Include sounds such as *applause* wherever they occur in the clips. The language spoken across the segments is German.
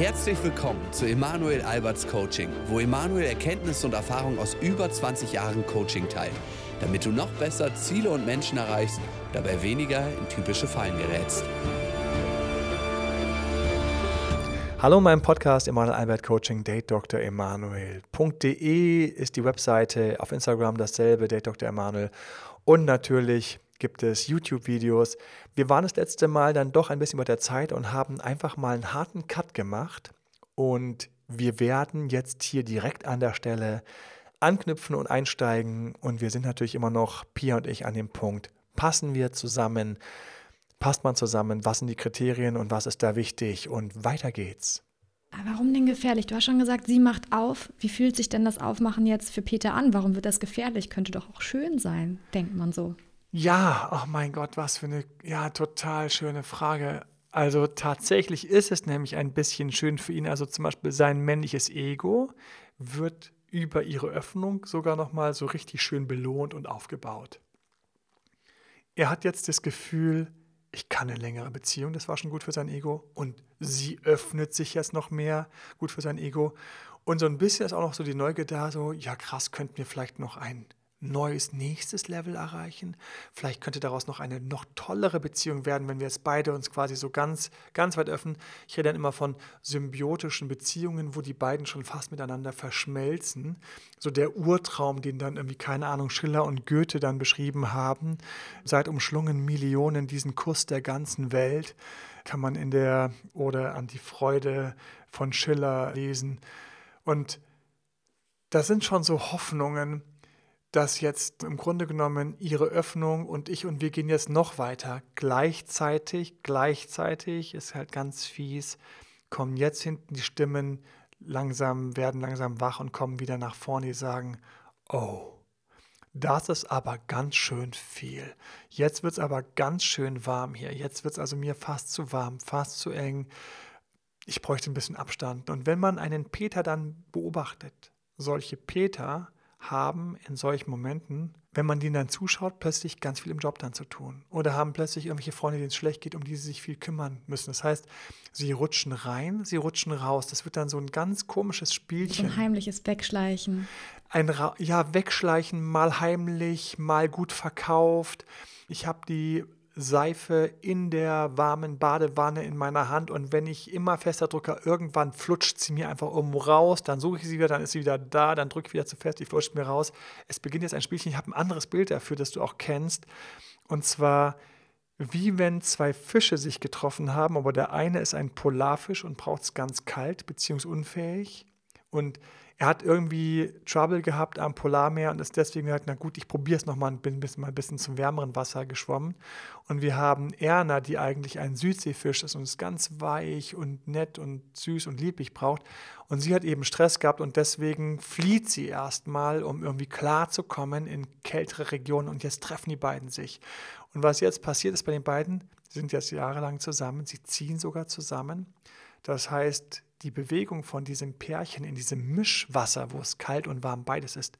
Herzlich willkommen zu Emanuel Alberts Coaching, wo Emanuel Erkenntnisse und Erfahrung aus über 20 Jahren Coaching teilt, damit du noch besser Ziele und Menschen erreichst, dabei weniger in typische Fallen gerätst. Hallo, mein Podcast Emanuel Albert Coaching, Date Dr. Emanuel.de ist die Webseite, auf Instagram dasselbe, Date Dr. Emanuel. Und natürlich gibt es YouTube-Videos. Wir waren das letzte Mal dann doch ein bisschen über der Zeit und haben einfach mal einen harten Cut gemacht. Und wir werden jetzt hier direkt an der Stelle anknüpfen und einsteigen. Und wir sind natürlich immer noch, Pia und ich, an dem Punkt, passen wir zusammen? Passt man zusammen? Was sind die Kriterien und was ist da wichtig? Und weiter geht's. Aber warum denn gefährlich? Du hast schon gesagt, sie macht auf. Wie fühlt sich denn das Aufmachen jetzt für Peter an? Warum wird das gefährlich? Könnte doch auch schön sein, denkt man so. Ja, oh mein Gott, was für eine, ja, total schöne Frage. Also tatsächlich ist es nämlich ein bisschen schön für ihn. Also zum Beispiel sein männliches Ego wird über ihre Öffnung sogar nochmal so richtig schön belohnt und aufgebaut. Er hat jetzt das Gefühl, ich kann eine längere Beziehung, das war schon gut für sein Ego. Und sie öffnet sich jetzt noch mehr, gut für sein Ego. Und so ein bisschen ist auch noch so die Neugier da, so, ja krass, könnten wir vielleicht noch ein neues nächstes Level erreichen. Vielleicht könnte daraus noch eine noch tollere Beziehung werden, wenn wir jetzt beide uns quasi so ganz, ganz weit öffnen. Ich rede dann immer von symbiotischen Beziehungen, wo die beiden schon fast miteinander verschmelzen. So der Urtraum, den dann irgendwie, keine Ahnung, Schiller und Goethe dann beschrieben haben. Seit umschlungen Millionen diesen Kuss der ganzen Welt kann man in der oder an die Freude von Schiller lesen. Und das sind schon so Hoffnungen, dass jetzt im Grunde genommen ihre Öffnung und ich und wir gehen jetzt noch weiter. Gleichzeitig, gleichzeitig ist halt ganz fies, kommen jetzt hinten die Stimmen langsam, werden langsam wach und kommen wieder nach vorne, die sagen, oh, das ist aber ganz schön viel. Jetzt wird es aber ganz schön warm hier. Jetzt wird es also mir fast zu warm, fast zu eng. Ich bräuchte ein bisschen Abstand. Und wenn man einen Peter dann beobachtet, solche Peter, haben in solchen Momenten, wenn man denen dann zuschaut, plötzlich ganz viel im Job dann zu tun. Oder haben plötzlich irgendwelche Freunde, denen es schlecht geht, um die sie sich viel kümmern müssen. Das heißt, sie rutschen rein, sie rutschen raus. Das wird dann so ein ganz komisches Spielchen. So ein heimliches Wegschleichen. Ein Ra ja, Wegschleichen, mal heimlich, mal gut verkauft. Ich habe die Seife in der warmen Badewanne in meiner Hand und wenn ich immer fester drücke, irgendwann flutscht sie mir einfach irgendwo raus, dann suche ich sie wieder, dann ist sie wieder da, dann drücke ich wieder zu fest, die flutscht mir raus. Es beginnt jetzt ein Spielchen, ich habe ein anderes Bild dafür, das du auch kennst und zwar wie wenn zwei Fische sich getroffen haben, aber der eine ist ein Polarfisch und braucht es ganz kalt, beziehungsunfähig und er hat irgendwie Trouble gehabt am Polarmeer und ist deswegen gesagt, na gut, ich probiere es nochmal und bin mal ein bisschen zum wärmeren Wasser geschwommen. Und wir haben Erna, die eigentlich ein Südseefisch ist und ist ganz weich und nett und süß und lieblich braucht. Und sie hat eben Stress gehabt und deswegen flieht sie erstmal, um irgendwie klarzukommen in kältere Regionen. Und jetzt treffen die beiden sich. Und was jetzt passiert ist bei den beiden, sie sind jetzt jahrelang zusammen, sie ziehen sogar zusammen. Das heißt, die Bewegung von diesem Pärchen in diesem Mischwasser, wo es kalt und warm beides ist,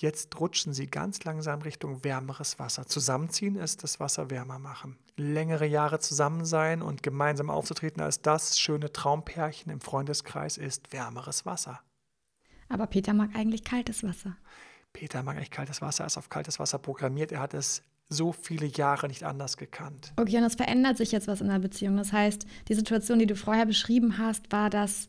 jetzt rutschen sie ganz langsam Richtung wärmeres Wasser. Zusammenziehen ist das Wasser wärmer machen. Längere Jahre zusammen sein und gemeinsam aufzutreten als das schöne Traumpärchen im Freundeskreis ist wärmeres Wasser. Aber Peter mag eigentlich kaltes Wasser. Peter mag eigentlich kaltes Wasser, er ist auf kaltes Wasser programmiert. Er hat es so viele Jahre nicht anders gekannt. Okay, und es verändert sich jetzt was in der Beziehung. Das heißt, die Situation, die du vorher beschrieben hast, war, dass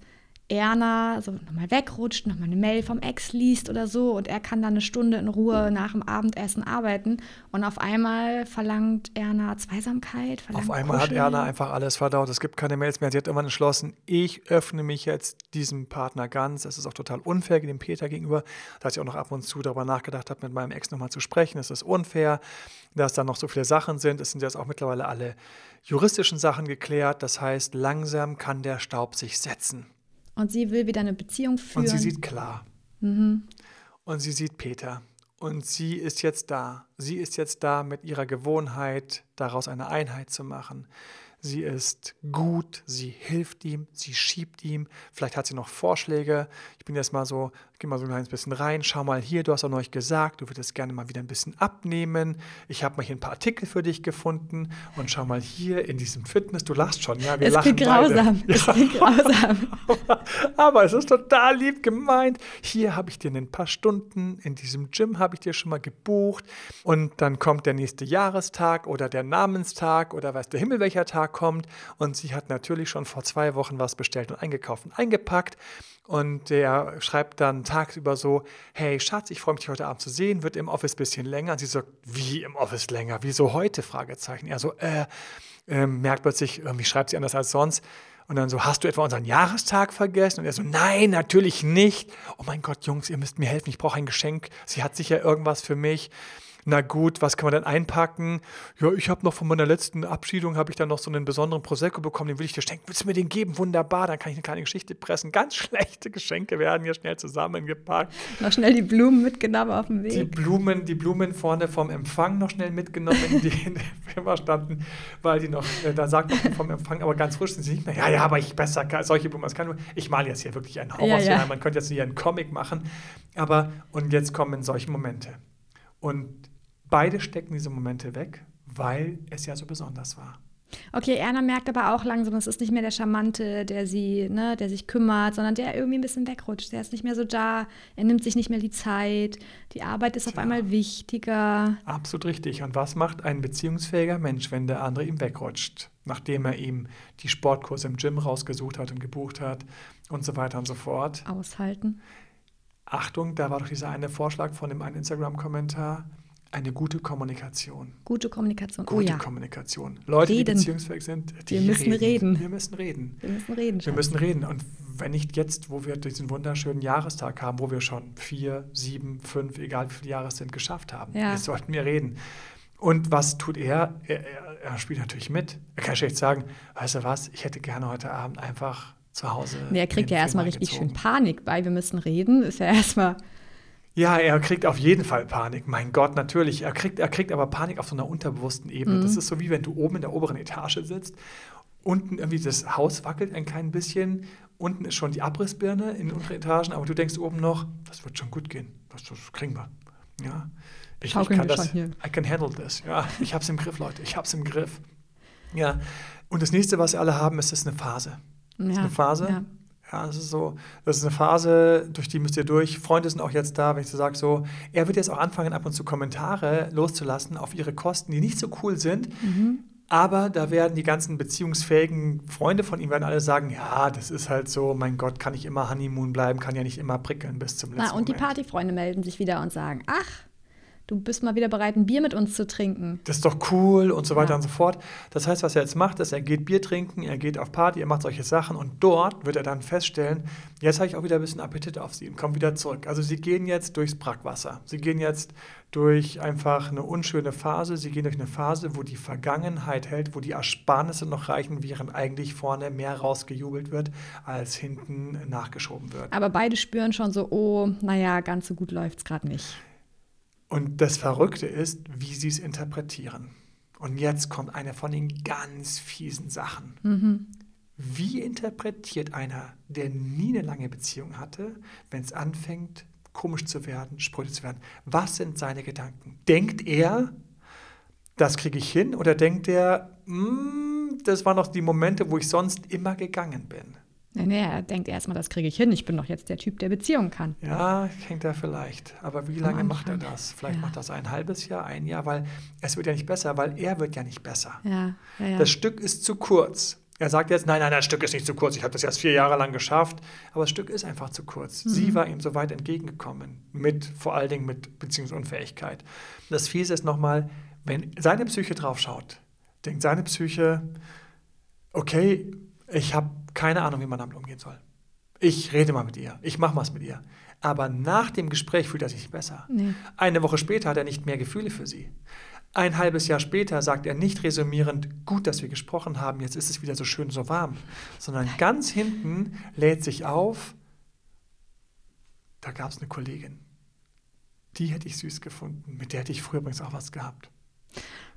Erna so nochmal wegrutscht, nochmal eine Mail vom Ex liest oder so und er kann dann eine Stunde in Ruhe nach dem Abendessen arbeiten und auf einmal verlangt Erna Zweisamkeit. Verlangt auf einmal Kuscheln. hat Erna einfach alles verdaut. Es gibt keine Mails mehr. Sie hat immer entschlossen, ich öffne mich jetzt diesem Partner ganz. Es ist auch total unfair dem Peter gegenüber, dass ich auch noch ab und zu darüber nachgedacht habe, mit meinem Ex nochmal zu sprechen. Es ist unfair, dass da noch so viele Sachen sind. Es sind jetzt auch mittlerweile alle juristischen Sachen geklärt. Das heißt, langsam kann der Staub sich setzen. Und sie will wieder eine Beziehung führen. Und sie sieht klar. Mhm. Und sie sieht Peter. Und sie ist jetzt da. Sie ist jetzt da mit ihrer Gewohnheit, daraus eine Einheit zu machen. Sie ist gut, sie hilft ihm, sie schiebt ihm, vielleicht hat sie noch Vorschläge. Ich bin jetzt mal so, ich gehe mal so ein kleines bisschen rein, schau mal hier, du hast auch neulich gesagt, du würdest gerne mal wieder ein bisschen abnehmen. Ich habe mal hier ein paar Artikel für dich gefunden und schau mal hier in diesem Fitness, du lachst schon, ja, wir es lachen grausam, beide. es klingt grausam. *laughs* aber, es ist total lieb gemeint. Hier habe ich dir in ein paar Stunden, in diesem Gym habe ich dir schon mal gebucht und dann kommt der nächste Jahrestag oder der Namenstag oder weiß der Himmel, welcher Tag kommt. Und sie hat natürlich schon vor zwei Wochen was bestellt und eingekauft und eingepackt. Und der schreibt dann tagsüber so, hey Schatz, ich freue mich, dich heute Abend zu sehen, wird im Office ein bisschen länger. Und sie sagt, wie im Office länger? Wieso heute? Fragezeichen. Er so, äh, äh merkt plötzlich, irgendwie schreibt sie anders als sonst. Und dann so, hast du etwa unseren Jahrestag vergessen? Und er so, nein, natürlich nicht. Oh mein Gott, Jungs, ihr müsst mir helfen, ich brauche ein Geschenk. Sie hat sicher irgendwas für mich na gut, was kann man denn einpacken? Ja, ich habe noch von meiner letzten Abschiedung, habe ich dann noch so einen besonderen Prosecco bekommen, den will ich dir schenken. Willst du mir den geben? Wunderbar, dann kann ich eine kleine Geschichte pressen. Ganz schlechte Geschenke werden hier schnell zusammengepackt. Noch schnell die Blumen mitgenommen auf dem Weg. Die Blumen, die Blumen vorne vom Empfang noch schnell mitgenommen, die in der Firma standen, weil die noch, äh, da sagt noch vom Empfang, aber ganz frisch sind sie nicht mehr. Ja, ja, aber ich besser, solche Blumen, das kann nur, ich male jetzt hier wirklich einen Horror, ja, ja. man könnte jetzt hier einen Comic machen, aber, und jetzt kommen solche Momente. Und Beide stecken diese Momente weg, weil es ja so besonders war. Okay, Erna merkt aber auch langsam, es ist nicht mehr der Charmante, der sie, ne, der sich kümmert, sondern der irgendwie ein bisschen wegrutscht. Der ist nicht mehr so da, er nimmt sich nicht mehr die Zeit, die Arbeit ist ja. auf einmal wichtiger. Absolut richtig. Und was macht ein beziehungsfähiger Mensch, wenn der andere ihm wegrutscht, nachdem er ihm die Sportkurse im Gym rausgesucht hat und gebucht hat und so weiter und so fort? Aushalten. Achtung, da war doch dieser eine Vorschlag von dem einen Instagram-Kommentar eine gute Kommunikation. Gute Kommunikation. Gute oh, ja. Kommunikation. Leute, reden. die beziehungsfähig sind, die wir müssen reden. reden. Wir müssen reden. Wir müssen reden. Wir müssen reden. Und wenn nicht jetzt, wo wir diesen wunderschönen Jahrestag haben, wo wir schon vier, sieben, fünf, egal wie viele Jahre es sind, geschafft haben. Ja. Jetzt sollten wir reden. Und was tut er? Er, er? er, spielt natürlich mit. Er kann schlecht sagen, weißt du was, ich hätte gerne heute Abend einfach zu Hause. Nee, er kriegt ja erstmal richtig schön Panik bei, wir müssen reden. Ist ja erstmal ja, er kriegt auf jeden Fall Panik. Mein Gott, natürlich. Er kriegt, er kriegt aber Panik auf so einer unterbewussten Ebene. Mhm. Das ist so wie wenn du oben in der oberen Etage sitzt. Unten irgendwie das Haus wackelt ein klein bisschen. Unten ist schon die Abrissbirne in den unteren Etagen, aber du denkst oben noch, das wird schon gut gehen. Das, das kriegen wir. Ja. Ich, ich kann das. I can handle this. Ja, ich hab's im Griff, Leute. Ich hab's im Griff. Ja. Und das nächste, was wir alle haben, ist, ist eine Phase. Ja. Das ist eine Phase. Ja ja, das ist so, das ist eine Phase, durch die müsst ihr durch. Freunde sind auch jetzt da, wenn ich so sage, so, er wird jetzt auch anfangen, ab und zu Kommentare loszulassen auf ihre Kosten, die nicht so cool sind. Mhm. Aber da werden die ganzen beziehungsfähigen Freunde von ihm werden alle sagen, ja, das ist halt so, mein Gott, kann ich immer Honeymoon bleiben, kann ja nicht immer prickeln bis zum letzten Na, und Moment. die Partyfreunde melden sich wieder und sagen, ach, du bist mal wieder bereit, ein Bier mit uns zu trinken. Das ist doch cool und so weiter ja. und so fort. Das heißt, was er jetzt macht, ist, er geht Bier trinken, er geht auf Party, er macht solche Sachen und dort wird er dann feststellen, jetzt habe ich auch wieder ein bisschen Appetit auf sie und komme wieder zurück. Also sie gehen jetzt durchs Brackwasser. Sie gehen jetzt durch einfach eine unschöne Phase. Sie gehen durch eine Phase, wo die Vergangenheit hält, wo die Ersparnisse noch reichen, während eigentlich vorne mehr rausgejubelt wird, als hinten nachgeschoben wird. Aber beide spüren schon so, oh, naja, ganz so gut läuft es gerade nicht. Und das Verrückte ist, wie sie es interpretieren. Und jetzt kommt eine von den ganz fiesen Sachen. Mhm. Wie interpretiert einer, der nie eine lange Beziehung hatte, wenn es anfängt, komisch zu werden, spröde zu werden? Was sind seine Gedanken? Denkt er, das kriege ich hin? Oder denkt er, mm, das waren noch die Momente, wo ich sonst immer gegangen bin? Nee, nee, er denkt erstmal, das kriege ich hin. Ich bin doch jetzt der Typ, der Beziehungen kann. Ja, hängt er vielleicht. Aber wie lange macht er das? Vielleicht ja. macht das ein halbes Jahr, ein Jahr, weil es wird ja nicht besser, weil er wird ja nicht besser. Ja, ja, ja. Das Stück ist zu kurz. Er sagt jetzt, nein, nein, das Stück ist nicht zu kurz. Ich habe das erst vier Jahre lang geschafft. Aber das Stück ist einfach zu kurz. Mhm. Sie war ihm so weit entgegengekommen. Mit, vor allen Dingen mit Beziehungsunfähigkeit. Das Fiese ist nochmal, wenn seine Psyche draufschaut, denkt seine Psyche, okay, ich habe keine Ahnung, wie man damit umgehen soll. Ich rede mal mit ihr, ich mache was mit ihr. Aber nach dem Gespräch fühlt er sich besser. Nee. Eine Woche später hat er nicht mehr Gefühle für sie. Ein halbes Jahr später sagt er nicht resümierend, gut, dass wir gesprochen haben, jetzt ist es wieder so schön so warm, sondern ganz hinten lädt sich auf, da gab es eine Kollegin. Die hätte ich süß gefunden, mit der hätte ich früher übrigens auch was gehabt.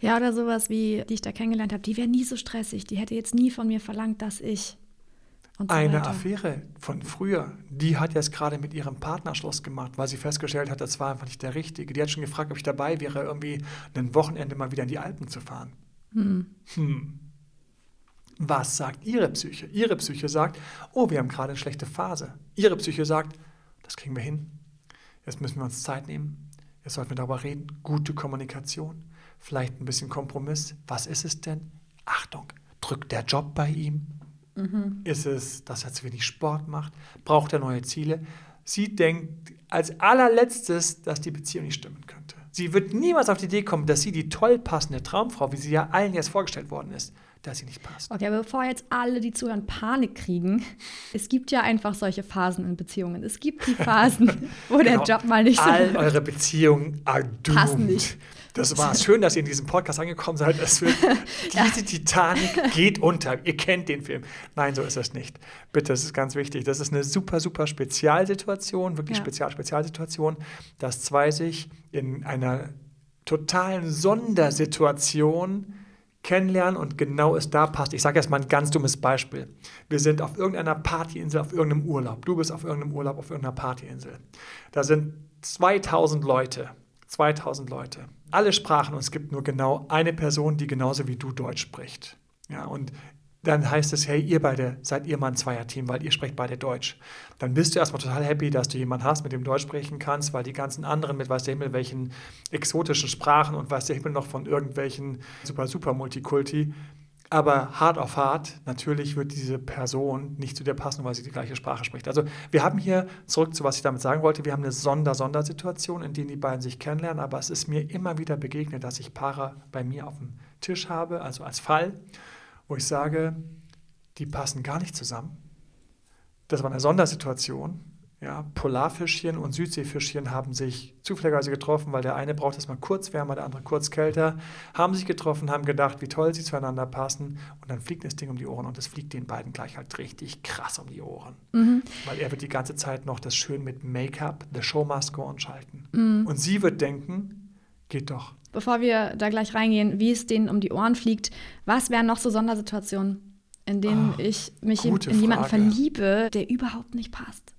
Ja, oder sowas wie, die ich da kennengelernt habe, die wäre nie so stressig. Die hätte jetzt nie von mir verlangt, dass ich. So Eine weiter. Affäre von früher, die hat jetzt gerade mit ihrem Partner Schluss gemacht, weil sie festgestellt hat, das war einfach nicht der Richtige. Die hat schon gefragt, ob ich dabei wäre, irgendwie ein Wochenende mal wieder in die Alpen zu fahren. Hm. Hm. Was sagt Ihre Psyche? Ihre Psyche sagt, oh, wir haben gerade eine schlechte Phase. Ihre Psyche sagt, das kriegen wir hin. Jetzt müssen wir uns Zeit nehmen. Jetzt sollten wir darüber reden. Gute Kommunikation vielleicht ein bisschen Kompromiss. Was ist es denn? Achtung, drückt der Job bei ihm? Mhm. Ist es, dass er zu wenig Sport macht? Braucht er neue Ziele? Sie denkt als allerletztes, dass die Beziehung nicht stimmen könnte. Sie wird niemals auf die Idee kommen, dass sie die toll passende Traumfrau, wie sie ja allen jetzt vorgestellt worden ist, dass sie nicht passt. Okay, aber bevor jetzt alle, die zuhören, Panik kriegen, es gibt ja einfach solche Phasen in Beziehungen. Es gibt die Phasen, *laughs* wo genau. der Job mal nicht so All eure Beziehungen are doomed. passen nicht. Das war schön, dass ihr in diesem Podcast angekommen seid. Es wird, *laughs* diese. Titanic geht unter. Ihr kennt den Film. Nein, so ist es nicht. Bitte, das ist ganz wichtig. Das ist eine super, super Spezialsituation, wirklich ja. Spezial, Spezialsituation, dass zwei sich in einer totalen Sondersituation kennenlernen und genau es da passt. Ich sage jetzt mal ein ganz dummes Beispiel. Wir sind auf irgendeiner Partyinsel, auf irgendeinem Urlaub. Du bist auf irgendeinem Urlaub, auf irgendeiner Partyinsel. Da sind 2000 Leute. 2000 Leute. Alle sprachen und es gibt nur genau eine Person, die genauso wie du Deutsch spricht. Ja, und dann heißt es, hey, ihr beide seid ihr mal ein Zweierteam, weil ihr sprecht beide Deutsch. Dann bist du erstmal total happy, dass du jemanden hast, mit dem du Deutsch sprechen kannst, weil die ganzen anderen mit weiß der Himmel welchen exotischen Sprachen und weiß der Himmel noch von irgendwelchen super, super Multikulti. Aber hart auf hart, natürlich wird diese Person nicht zu dir passen, weil sie die gleiche Sprache spricht. Also wir haben hier, zurück zu was ich damit sagen wollte, wir haben eine Sonder-Sondersituation, in der die beiden sich kennenlernen, aber es ist mir immer wieder begegnet, dass ich Paare bei mir auf dem Tisch habe, also als Fall wo ich sage, die passen gar nicht zusammen. Das war eine Sondersituation. Ja, Polarfischchen und Südseefischchen haben sich zufälligerweise getroffen, weil der eine braucht es mal kurz wärmer, der andere kurz kälter, haben sich getroffen, haben gedacht, wie toll sie zueinander passen und dann fliegt das Ding um die Ohren und es fliegt den beiden gleich halt richtig krass um die Ohren. Mhm. Weil er wird die ganze Zeit noch das schön mit Make-up, the show must go on schalten. Mhm. Und sie wird denken, geht doch bevor wir da gleich reingehen, wie es denen um die Ohren fliegt, was wären noch so Sondersituationen, in denen oh, ich mich in, in jemanden verliebe, der überhaupt nicht passt?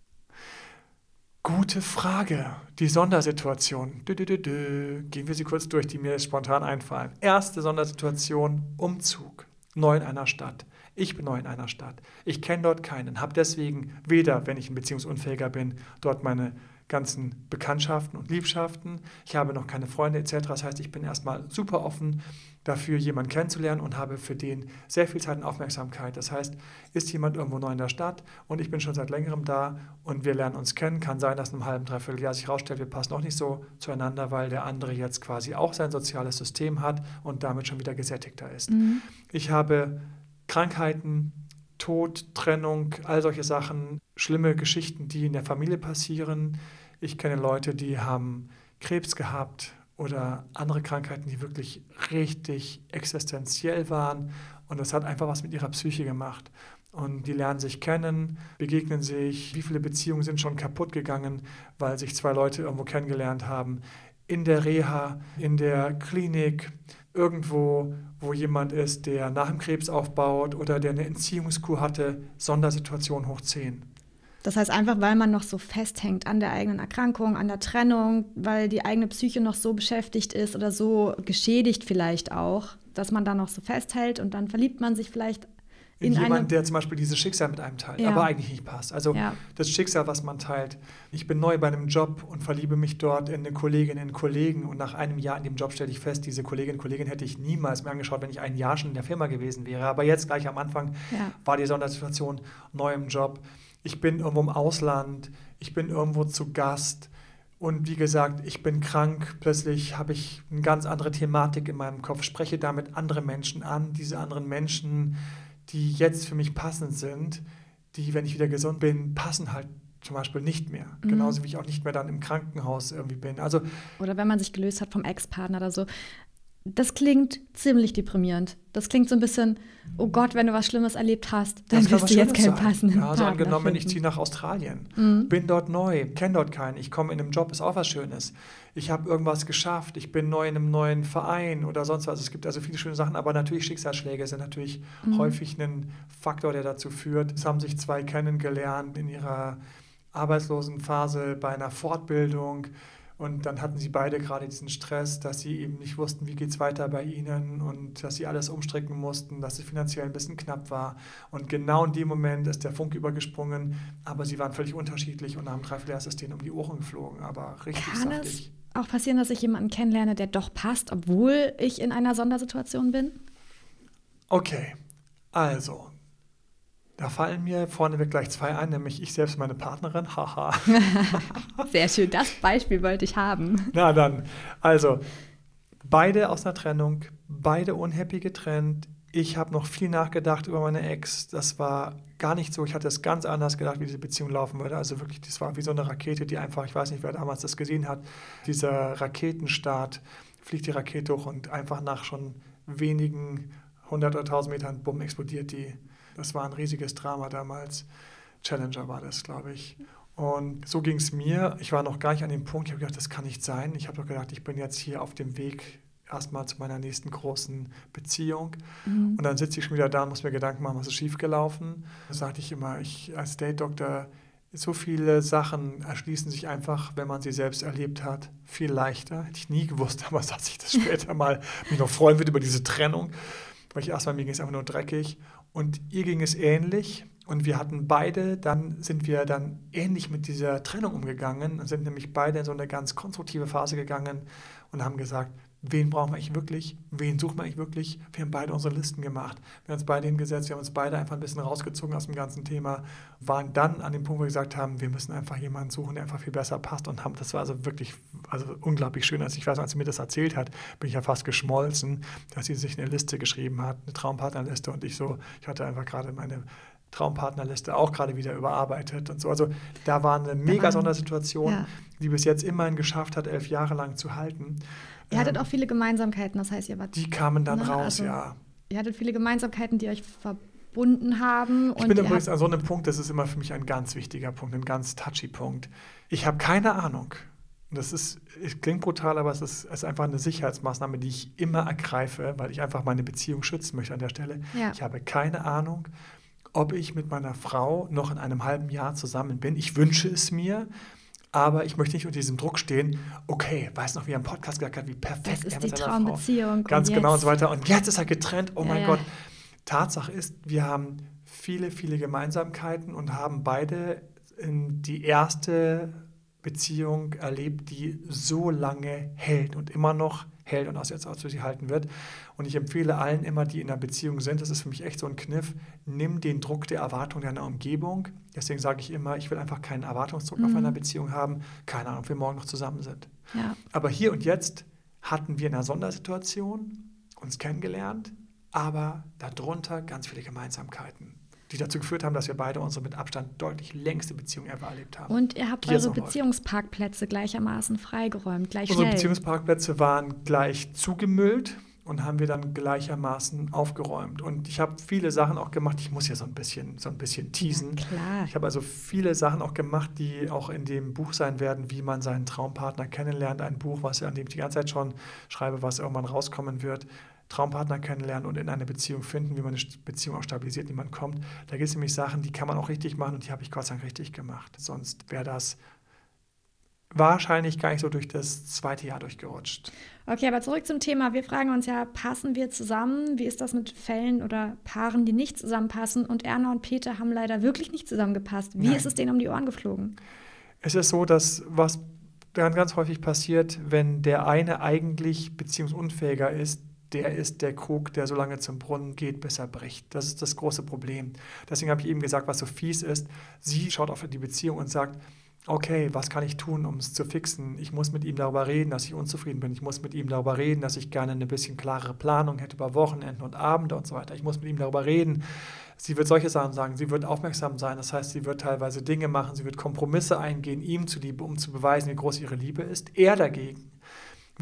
Gute Frage. Die Sondersituation. Dö, dö, dö, Gehen wir sie kurz durch, die mir spontan einfallen. Erste Sondersituation: Umzug. Neu in einer Stadt. Ich bin neu in einer Stadt. Ich kenne dort keinen, habe deswegen weder, wenn ich ein Beziehungsunfähiger bin, dort meine ganzen Bekanntschaften und Liebschaften. Ich habe noch keine Freunde etc. Das heißt, ich bin erstmal super offen dafür, jemanden kennenzulernen und habe für den sehr viel Zeit und Aufmerksamkeit. Das heißt, ist jemand irgendwo neu in der Stadt und ich bin schon seit längerem da und wir lernen uns kennen, kann sein, dass in einem halben, dreiviertel Jahr sich herausstellt, wir passen auch nicht so zueinander, weil der andere jetzt quasi auch sein soziales System hat und damit schon wieder gesättigter ist. Mhm. Ich habe Krankheiten, Tod, Trennung, all solche Sachen, schlimme Geschichten, die in der Familie passieren, ich kenne Leute, die haben Krebs gehabt oder andere Krankheiten, die wirklich richtig existenziell waren. Und das hat einfach was mit ihrer Psyche gemacht. Und die lernen sich kennen, begegnen sich. Wie viele Beziehungen sind schon kaputt gegangen, weil sich zwei Leute irgendwo kennengelernt haben? In der Reha, in der Klinik, irgendwo, wo jemand ist, der nach dem Krebs aufbaut oder der eine Entziehungskur hatte. Sondersituation hoch 10. Das heißt einfach, weil man noch so festhängt an der eigenen Erkrankung, an der Trennung, weil die eigene Psyche noch so beschäftigt ist oder so geschädigt vielleicht auch, dass man da noch so festhält und dann verliebt man sich vielleicht in, in jemanden, der zum Beispiel dieses Schicksal mit einem teilt, ja. aber eigentlich nicht passt. Also ja. das Schicksal, was man teilt. Ich bin neu bei einem Job und verliebe mich dort in eine Kollegin, in einen Kollegen und nach einem Jahr in dem Job stelle ich fest, diese Kollegin, Kollegin hätte ich niemals mehr angeschaut, wenn ich ein Jahr schon in der Firma gewesen wäre. Aber jetzt gleich am Anfang ja. war die Sondersituation neu im Job ich bin irgendwo im Ausland, ich bin irgendwo zu Gast und wie gesagt, ich bin krank, plötzlich habe ich eine ganz andere Thematik in meinem Kopf, spreche damit andere Menschen an, diese anderen Menschen, die jetzt für mich passend sind, die, wenn ich wieder gesund bin, passen halt zum Beispiel nicht mehr. Mhm. Genauso wie ich auch nicht mehr dann im Krankenhaus irgendwie bin. Also, oder wenn man sich gelöst hat vom Ex-Partner oder so. Das klingt ziemlich deprimierend. Das klingt so ein bisschen, oh Gott, wenn du was Schlimmes erlebt hast, dann wirst du jetzt keinen passenden Ja, also Partner angenommen, finden. ich ziehe nach Australien, Mhm. bin dort neu, kenne dort keinen, ich komme in einem Job, ist auch was Schönes. Ich habe irgendwas geschafft, ich bin neu in einem neuen Verein oder sonst was. Es gibt also viele schöne Sachen, aber natürlich Schicksalsschläge sind natürlich Mhm. häufig ein Faktor, der dazu führt. Es haben sich zwei kennengelernt in ihrer Arbeitslosenphase bei einer Fortbildung. Und dann hatten sie beide gerade diesen Stress, dass sie eben nicht wussten, wie geht es weiter bei ihnen und dass sie alles umstricken mussten, dass es finanziell ein bisschen knapp war. Und genau in dem Moment ist der Funk übergesprungen, aber sie waren völlig unterschiedlich und haben erstes denen um die Ohren geflogen, aber richtig Kann es saftig. auch passieren, dass ich jemanden kennenlerne, der doch passt, obwohl ich in einer Sondersituation bin? Okay, also, da fallen mir vorneweg gleich zwei ein, nämlich ich selbst meine Partnerin, *laughs* haha. *laughs* Sehr schön, das Beispiel wollte ich haben. Na dann, also beide aus einer Trennung, beide unhappy getrennt. Ich habe noch viel nachgedacht über meine Ex. Das war gar nicht so. Ich hatte es ganz anders gedacht, wie diese Beziehung laufen würde. Also wirklich, das war wie so eine Rakete, die einfach, ich weiß nicht, wer damals das gesehen hat, dieser Raketenstart, fliegt die Rakete hoch und einfach nach schon wenigen hundert oder tausend Metern, bumm, explodiert die. Das war ein riesiges Drama damals. Challenger war das, glaube ich. Und so ging es mir. Ich war noch gar nicht an dem Punkt, ich habe gedacht, das kann nicht sein. Ich habe doch gedacht, ich bin jetzt hier auf dem Weg erstmal zu meiner nächsten großen Beziehung. Mhm. Und dann sitze ich schon wieder da und muss mir Gedanken machen, was ist schiefgelaufen. Da sagte ich immer, ich als Date-Doktor, so viele Sachen erschließen sich einfach, wenn man sie selbst erlebt hat, viel leichter. Hätte ich nie gewusst, *laughs* aber dass ich das später mal *laughs* mich noch freuen würde über diese Trennung. Weil ich erstmal, mir ging es einfach nur dreckig. Und ihr ging es ähnlich. Und wir hatten beide, dann sind wir dann ähnlich mit dieser Trennung umgegangen und sind nämlich beide in so eine ganz konstruktive Phase gegangen und haben gesagt, wen brauchen wir eigentlich wirklich, wen suchen wir eigentlich wirklich. Wir haben beide unsere Listen gemacht. Wir haben uns beide hingesetzt, wir haben uns beide einfach ein bisschen rausgezogen aus dem ganzen Thema, waren dann an dem Punkt, wo wir gesagt haben, wir müssen einfach jemanden suchen, der einfach viel besser passt und haben, das war also wirklich also unglaublich schön. Als ich weiß, als sie mir das erzählt hat, bin ich ja fast geschmolzen, dass sie sich eine Liste geschrieben hat, eine Traumpartnerliste und ich so, ich hatte einfach gerade meine Traumpartnerliste auch gerade wieder überarbeitet und so. Also da war eine mega Sondersituation, ja. die bis jetzt immerhin geschafft hat, elf Jahre lang zu halten. Ihr hattet Ähm, auch viele Gemeinsamkeiten, das heißt, ihr wart, die kamen dann Ne, raus, also ja. ihr hattet viele Gemeinsamkeiten, die euch verbunden haben. Ich bin übrigens an so einem Punkt, das ist immer für mich ein ganz wichtiger Punkt, ein ganz touchy Punkt. Ich habe keine Ahnung. Das ist, es klingt brutal, aber es ist, ist einfach eine Sicherheitsmaßnahme, die ich immer ergreife, weil ich einfach meine Beziehung schützen möchte an der Stelle. Ja. Ich habe keine Ahnung, ob ich mit meiner Frau noch in einem halben Jahr zusammen bin. Ich wünsche es mir, aber ich möchte nicht unter diesem Druck stehen, okay, weiß noch, wie er im Podcast gesagt hat, wie perfekt das er ist mit die seiner Frau Traumbeziehung. Ganz und genau und jetzt- so weiter. Und jetzt ist er getrennt. Oh Ja, mein ja. Gott. Tatsache ist, wir haben viele, viele Gemeinsamkeiten und haben beide in die erste Beziehung erlebt, die so lange hält und immer noch hält und auch jetzt auch für sie halten wird. Und ich empfehle allen immer, die in einer Beziehung sind, das ist für mich echt so ein Kniff, nimm den Druck der Erwartung deiner Umgebung. Deswegen sage ich immer, ich will einfach keinen Erwartungsdruck auf Mhm. einer Beziehung haben. Keine Ahnung, ob wir morgen noch zusammen sind. Ja. Aber hier und jetzt hatten wir in einer Sondersituation uns kennengelernt, aber darunter ganz viele Gemeinsamkeiten, die dazu geführt haben, dass wir beide unsere mit Abstand deutlich längste Beziehung ever erlebt haben. Und ihr habt eure läuft. Beziehungsparkplätze gleichermaßen freigeräumt, gleich Unsere schnell. Beziehungsparkplätze waren gleich zugemüllt und haben wir dann gleichermaßen aufgeräumt. Und ich habe viele Sachen auch gemacht. Ich muss ja so ein bisschen, so ein bisschen teasen. Ja, klar. Ich habe also viele Sachen auch gemacht, die auch in dem Buch sein werden, wie man seinen Traumpartner kennenlernt. Ein Buch, was an dem ich die ganze Zeit schon schreibe, was irgendwann rauskommen wird. Traumpartner kennenlernen und in eine Beziehung finden, wie man eine Beziehung auch stabilisiert, wie man kommt. Da gibt es nämlich Sachen, die kann man auch richtig machen und die habe ich Gott sei Dank richtig gemacht. Sonst wäre das wahrscheinlich gar nicht so durch das zweite Jahr durchgerutscht. Okay, aber zurück zum Thema. Wir fragen uns ja, passen wir zusammen? Wie ist das mit Fällen oder Paaren, die nicht zusammenpassen? Und Erna und Peter haben leider wirklich nicht zusammengepasst. Wie Nein. ist es denen um die Ohren geflogen? Es ist so, dass was dann ganz häufig passiert, wenn der eine eigentlich beziehungsunfähiger ist, der ist der Krug, der so lange zum Brunnen geht, bis er bricht. Das ist das große Problem. Deswegen habe ich eben gesagt, was so fies ist. Sie schaut auf die Beziehung und sagt, okay, was kann ich tun, um es zu fixen? Ich muss mit ihm darüber reden, dass ich unzufrieden bin. Ich muss mit ihm darüber reden, dass ich gerne eine bisschen klarere Planung hätte über Wochenenden und Abende und so weiter. Ich muss mit ihm darüber reden. Sie wird solche Sachen sagen. Sie wird aufmerksam sein. Das heißt, sie wird teilweise Dinge machen. Sie wird Kompromisse eingehen, ihm zuliebe, um zu beweisen, wie groß ihre Liebe ist. Er dagegen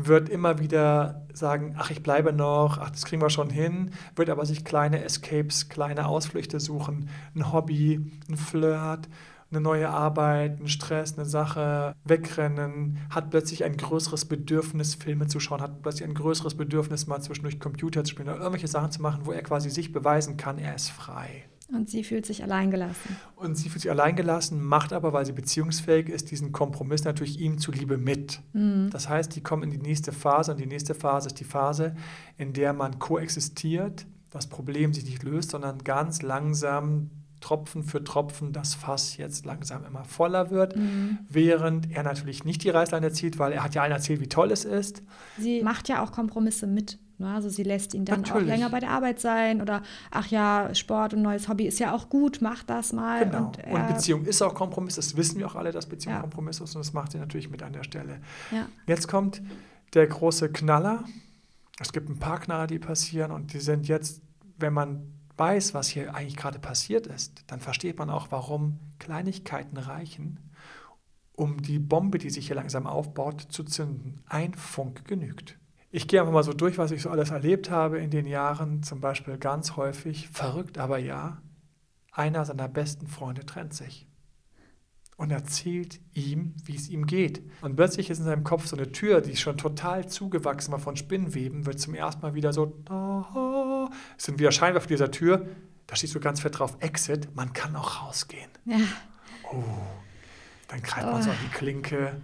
wird immer wieder sagen, ach, ich bleibe noch, ach, das kriegen wir schon hin, wird aber sich kleine Escapes, kleine Ausflüchte suchen, ein Hobby, ein Flirt, eine neue Arbeit, ein Stress, eine Sache, wegrennen, hat plötzlich ein größeres Bedürfnis, Filme zu schauen, hat plötzlich ein größeres Bedürfnis, mal zwischendurch Computer zu spielen oder irgendwelche Sachen zu machen, wo er quasi sich beweisen kann, er ist frei. Und sie fühlt sich alleingelassen. Und sie fühlt sich alleingelassen, macht aber, weil sie beziehungsfähig ist, diesen Kompromiss natürlich ihm zuliebe mit. Mhm. Das heißt, die kommen in die nächste Phase und die nächste Phase ist die Phase, in der man koexistiert, das Problem sich nicht löst, sondern ganz langsam Tropfen für Tropfen das Fass jetzt langsam immer voller wird, mhm. während er natürlich nicht die Reißleine zieht, weil er hat ja allen erzählt, wie toll es ist. Sie macht ja auch Kompromisse mit. Ne? Also sie lässt ihn dann Natürlich. auch länger bei der Arbeit sein oder ach ja, Sport und neues Hobby ist ja auch gut, mach das mal. Genau. Und, und Beziehung ist auch Kompromiss, das wissen wir auch alle, dass Beziehung ja. Kompromiss ist und das macht sie natürlich mit an der Stelle. Ja. Jetzt kommt der große Knaller. Es gibt ein paar Knaller, die passieren und die sind jetzt, wenn man weiß, was hier eigentlich gerade passiert ist, dann versteht man auch, warum Kleinigkeiten reichen, um die Bombe, die sich hier langsam aufbaut, zu zünden. Ein Funk genügt. Ich gehe einfach mal so durch, was ich so alles erlebt habe in den Jahren. Zum Beispiel ganz häufig, verrückt aber ja, einer seiner besten Freunde trennt sich und erzählt ihm, wie es ihm geht. Und plötzlich ist in seinem Kopf so eine Tür, die schon total zugewachsen war von Spinnweben, wird zum ersten Mal wieder so, es sind wieder Scheinwerfer dieser Tür, da steht so ganz fett drauf, Exit, man kann auch rausgehen. Ja. Oh, dann greift man so an die Klinke,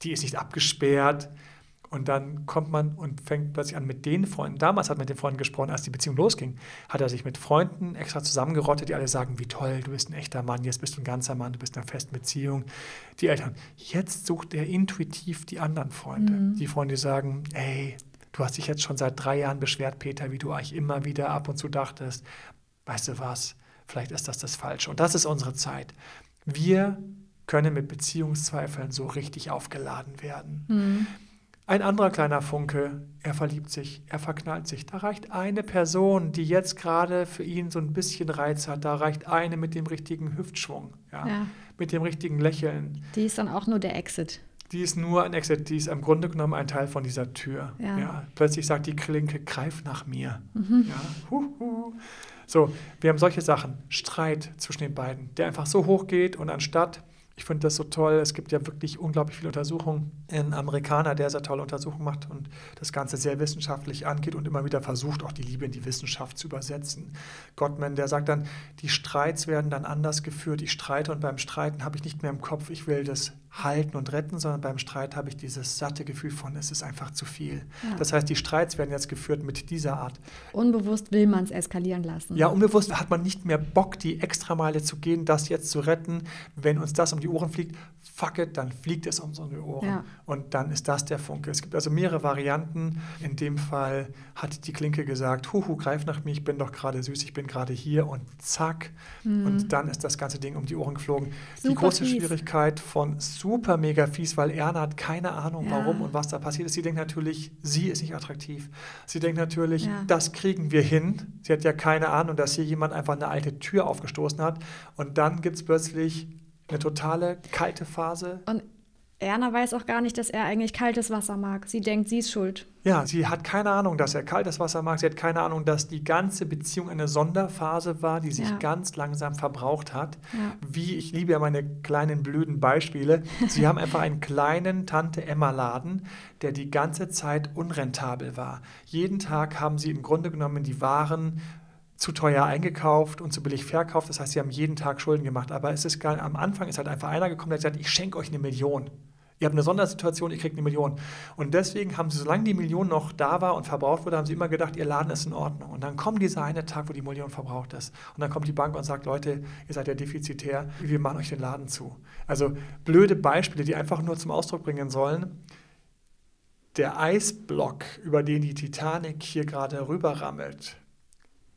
die ist nicht abgesperrt, und dann kommt man und fängt plötzlich an mit den Freunden. Damals hat man mit den Freunden gesprochen, als die Beziehung losging. Hat er sich mit Freunden extra zusammengerottet, die alle sagen, wie toll, du bist ein echter Mann, jetzt bist du ein ganzer Mann, du bist in einer festen Beziehung. Die Eltern. Jetzt sucht er intuitiv die anderen Freunde. Mhm. Die Freunde, die sagen, ey, du hast dich jetzt schon seit drei Jahren beschwert, Peter, wie du eigentlich immer wieder ab und zu dachtest. Weißt du was? Vielleicht ist das das Falsche. Und das ist unsere Zeit. Wir können mit Beziehungszweifeln so richtig aufgeladen werden. Mhm. Ein anderer kleiner Funke, er verliebt sich, er verknallt sich. Da reicht eine Person, die jetzt gerade für ihn so ein bisschen Reiz hat. Da reicht eine mit dem richtigen Hüftschwung, ja, ja. mit dem richtigen Lächeln. Die ist dann auch nur der Exit. Die ist nur ein Exit, die ist im Grunde genommen ein Teil von dieser Tür. Ja. ja. Plötzlich sagt die Klinke, greif nach mir. Mhm. Ja. Huhu. So, wir haben solche Sachen, Streit zwischen den beiden, der einfach so hoch geht und anstatt ich finde das so toll. Es gibt ja wirklich unglaublich viele Untersuchungen. Ein Amerikaner, der sehr tolle Untersuchungen macht und das Ganze sehr wissenschaftlich angeht und immer wieder versucht, auch die Liebe in die Wissenschaft zu übersetzen. Gottman, der sagt dann, die Streits werden dann anders geführt. Ich streite und beim Streiten habe ich nicht mehr im Kopf, ich will das halten und retten, sondern beim Streit habe ich dieses satte Gefühl von, es ist einfach zu viel. Ja. Das heißt, die Streits werden jetzt geführt mit dieser Art. Unbewusst will man es eskalieren lassen. Ja, unbewusst hat man nicht mehr Bock, die Extrameile zu gehen, das jetzt zu retten. Wenn uns das um die Ohren fliegt, fuck it, dann fliegt es um unsere Ohren. Ja. Und dann ist das der Funke. Es gibt also mehrere Varianten. In dem Fall hat die Klinke gesagt, huhu, greif nach mir, ich bin doch gerade süß, ich bin gerade hier und zack. Mhm. Und dann ist das ganze Ding um die Ohren geflogen. Super die große fies. Schwierigkeit von super mega fies, weil Erna hat keine Ahnung, ja. warum und was da passiert ist. Sie denkt natürlich, sie ist nicht attraktiv. Sie denkt natürlich, ja. das kriegen wir hin. Sie hat ja keine Ahnung, dass hier jemand einfach eine alte Tür aufgestoßen hat. Und dann gibt es plötzlich eine totale kalte Phase. Und Erna weiß auch gar nicht, dass er eigentlich kaltes Wasser mag. Sie denkt, sie ist schuld. Ja, sie hat keine Ahnung, dass er kaltes Wasser mag. Sie hat keine Ahnung, dass die ganze Beziehung eine Sonderphase war, die sich ja. ganz langsam verbraucht hat. Ja. Wie, ich liebe ja meine kleinen blöden Beispiele. Sie haben einfach einen kleinen Tante-Emma-Laden, der die ganze Zeit unrentabel war. Jeden Tag haben sie im Grunde genommen die Waren zu teuer eingekauft und zu billig verkauft. Das heißt, sie haben jeden Tag Schulden gemacht. Aber es ist gar, am Anfang ist halt einfach einer gekommen, der hat gesagt, ich schenke euch eine Million. Ihr habt eine Sondersituation, ihr kriegt eine Million. Und deswegen haben sie, solange die Million noch da war und verbraucht wurde, haben sie immer gedacht, ihr Laden ist in Ordnung. Und dann kommt dieser eine Tag, wo die Million verbraucht ist. Und dann kommt die Bank und sagt, Leute, ihr seid ja defizitär, wir machen euch den Laden zu. Also blöde Beispiele, die einfach nur zum Ausdruck bringen sollen, der Eisblock, über den die Titanic hier gerade rüberrammelt,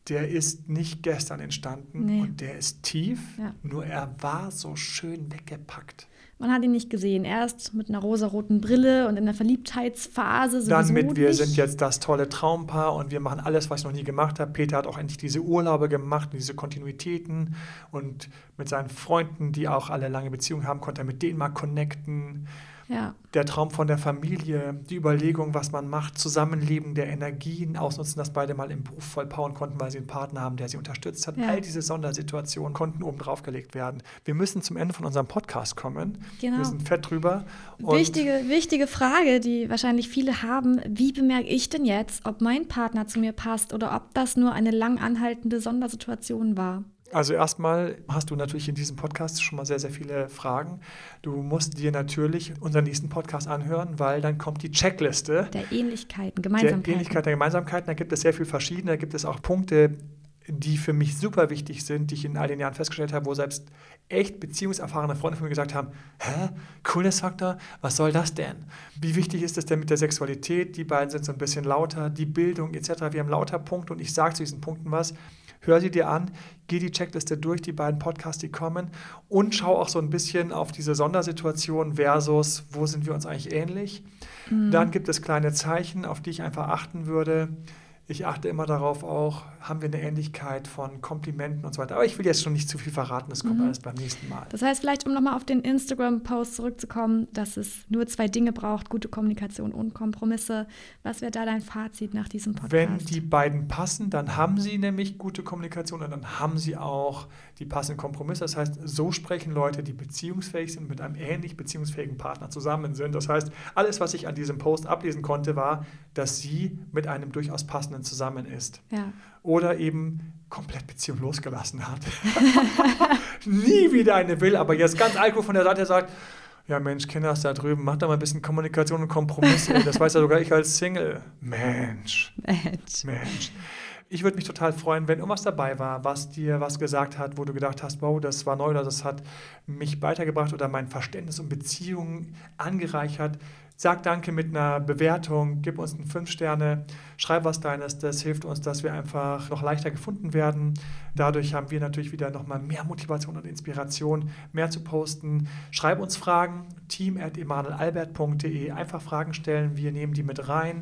der ist nicht gestern entstanden nee. und der ist tief, ja. nur er war so schön weggepackt. Man hat ihn nicht gesehen. Erst mit einer rosaroten Brille und in der Verliebtheitsphase. Dann mit, wir sind jetzt das tolle Traumpaar und wir machen alles, was ich noch nie gemacht habe. Peter hat auch endlich diese Urlaube gemacht, diese Kontinuitäten und mit seinen Freunden, die auch alle lange Beziehungen haben, konnte er mit denen mal connecten. Ja. Der Traum von der Familie, die Überlegung, was man macht, Zusammenleben der Energien, ausnutzen, dass beide mal im Beruf vollpowern konnten, weil sie einen Partner haben, der sie unterstützt hat. Ja. All diese Sondersituationen konnten oben drauf gelegt werden. Wir müssen zum Ende von unserem Podcast kommen. Genau. Wir sind fett drüber. Wichtige, wichtige Frage, die wahrscheinlich viele haben. Wie bemerke ich denn jetzt, ob mein Partner zu mir passt oder ob das nur eine lang anhaltende Sondersituation war? Also erstmal hast du natürlich in diesem Podcast schon mal sehr, sehr viele Fragen. Du musst dir natürlich unseren nächsten Podcast anhören, weil dann kommt die Checkliste Der Ähnlichkeiten, der Gemeinsamkeiten. Ähnlichkeit der Gemeinsamkeiten. Da gibt es sehr viel verschiedene. Da gibt es auch Punkte, die für mich super wichtig sind, die ich in all den Jahren festgestellt habe, wo selbst echt beziehungserfahrene Freunde von mir gesagt haben, hä, Coolness-Faktor, was soll das denn? Wie wichtig ist es denn mit der Sexualität? Die beiden sind so ein bisschen lauter, die Bildung etc. Wir haben lauter Punkte und ich sage zu diesen Punkten was. Hör sie dir an, geh die Checkliste durch, die beiden Podcasts, die kommen und schau auch so ein bisschen auf diese Sondersituation versus, wo sind wir uns eigentlich ähnlich. Dann gibt es kleine Zeichen, auf die ich einfach achten würde. Ich achte immer darauf auch, haben wir eine Ähnlichkeit von Komplimenten und so weiter. Aber ich will jetzt schon nicht zu viel verraten, das kommt alles beim nächsten Mal. Das heißt, vielleicht, um nochmal auf den Instagram-Post zurückzukommen, dass es nur zwei Dinge braucht, gute Kommunikation und Kompromisse. Was wäre da dein Fazit nach diesem Podcast? Wenn die beiden passen, dann haben sie nämlich gute Kommunikation und dann haben sie auch die passenden Kompromisse. Das heißt, so sprechen Leute, die beziehungsfähig sind, mit einem ähnlich beziehungsfähigen Partner zusammen sind. Das heißt, alles, was ich an diesem Post ablesen konnte, war, dass sie mit einem durchaus passenden zusammen ist. ja. Oder eben komplett Beziehung losgelassen hat. *laughs* Nie wieder eine will, aber jetzt ganz Alko von der Seite sagt, ja Mensch, Kinder ist da drüben, mach da mal ein bisschen Kommunikation und Kompromisse. *laughs* Das weiß ja sogar ich als Single. Mensch. Mensch. Mensch. Ich würde mich total freuen, wenn irgendwas dabei war, was dir was gesagt hat, wo du gedacht hast, wow, das war neu oder das hat mich weitergebracht oder mein Verständnis um Beziehungen angereichert. Sag Danke mit einer Bewertung, gib uns einen 5 Sterne, schreib was Deines, das hilft uns, dass wir einfach noch leichter gefunden werden. Dadurch haben wir natürlich wieder nochmal mehr Motivation und Inspiration, mehr zu posten. Schreib uns Fragen, team.emanuelalbert.de, einfach Fragen stellen, wir nehmen die mit rein.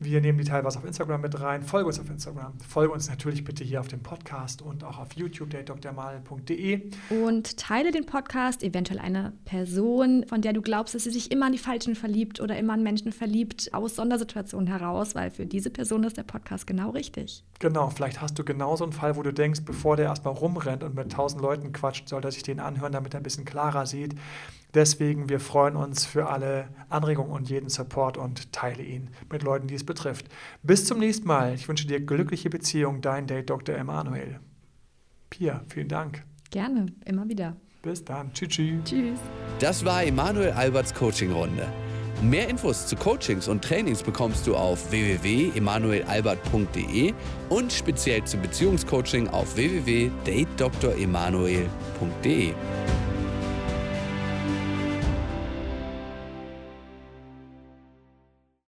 Wir nehmen die teilweise auf Instagram mit rein. Folge uns auf Instagram. Folge uns natürlich bitte hier auf dem Podcast und auch auf YouTube, datedrmal.de. Und teile den Podcast, eventuell eine Person, von der du glaubst, dass sie sich immer an die Falschen verliebt oder immer an Menschen verliebt, aus Sondersituationen heraus, weil für diese Person ist der Podcast genau richtig. Genau, vielleicht hast du genauso einen Fall, wo du denkst, bevor der erstmal rumrennt und mit tausend Leuten quatscht, soll er sich den anhören, damit er ein bisschen klarer sieht. Deswegen, wir freuen uns für alle Anregungen und jeden Support und teile ihn mit Leuten, die es betrifft. Bis zum nächsten Mal. Ich wünsche dir glückliche Beziehung, dein Date Dr. Emanuel. Pia, vielen Dank. Gerne, immer wieder. Bis dann. Tschüss. tschüss. Tschüss. Das war Emanuel Alberts Coaching-Runde. Mehr Infos zu Coachings und Trainings bekommst du auf www.emanuelalbert.de und speziell zum Beziehungscoaching auf www.datedremanuel.de.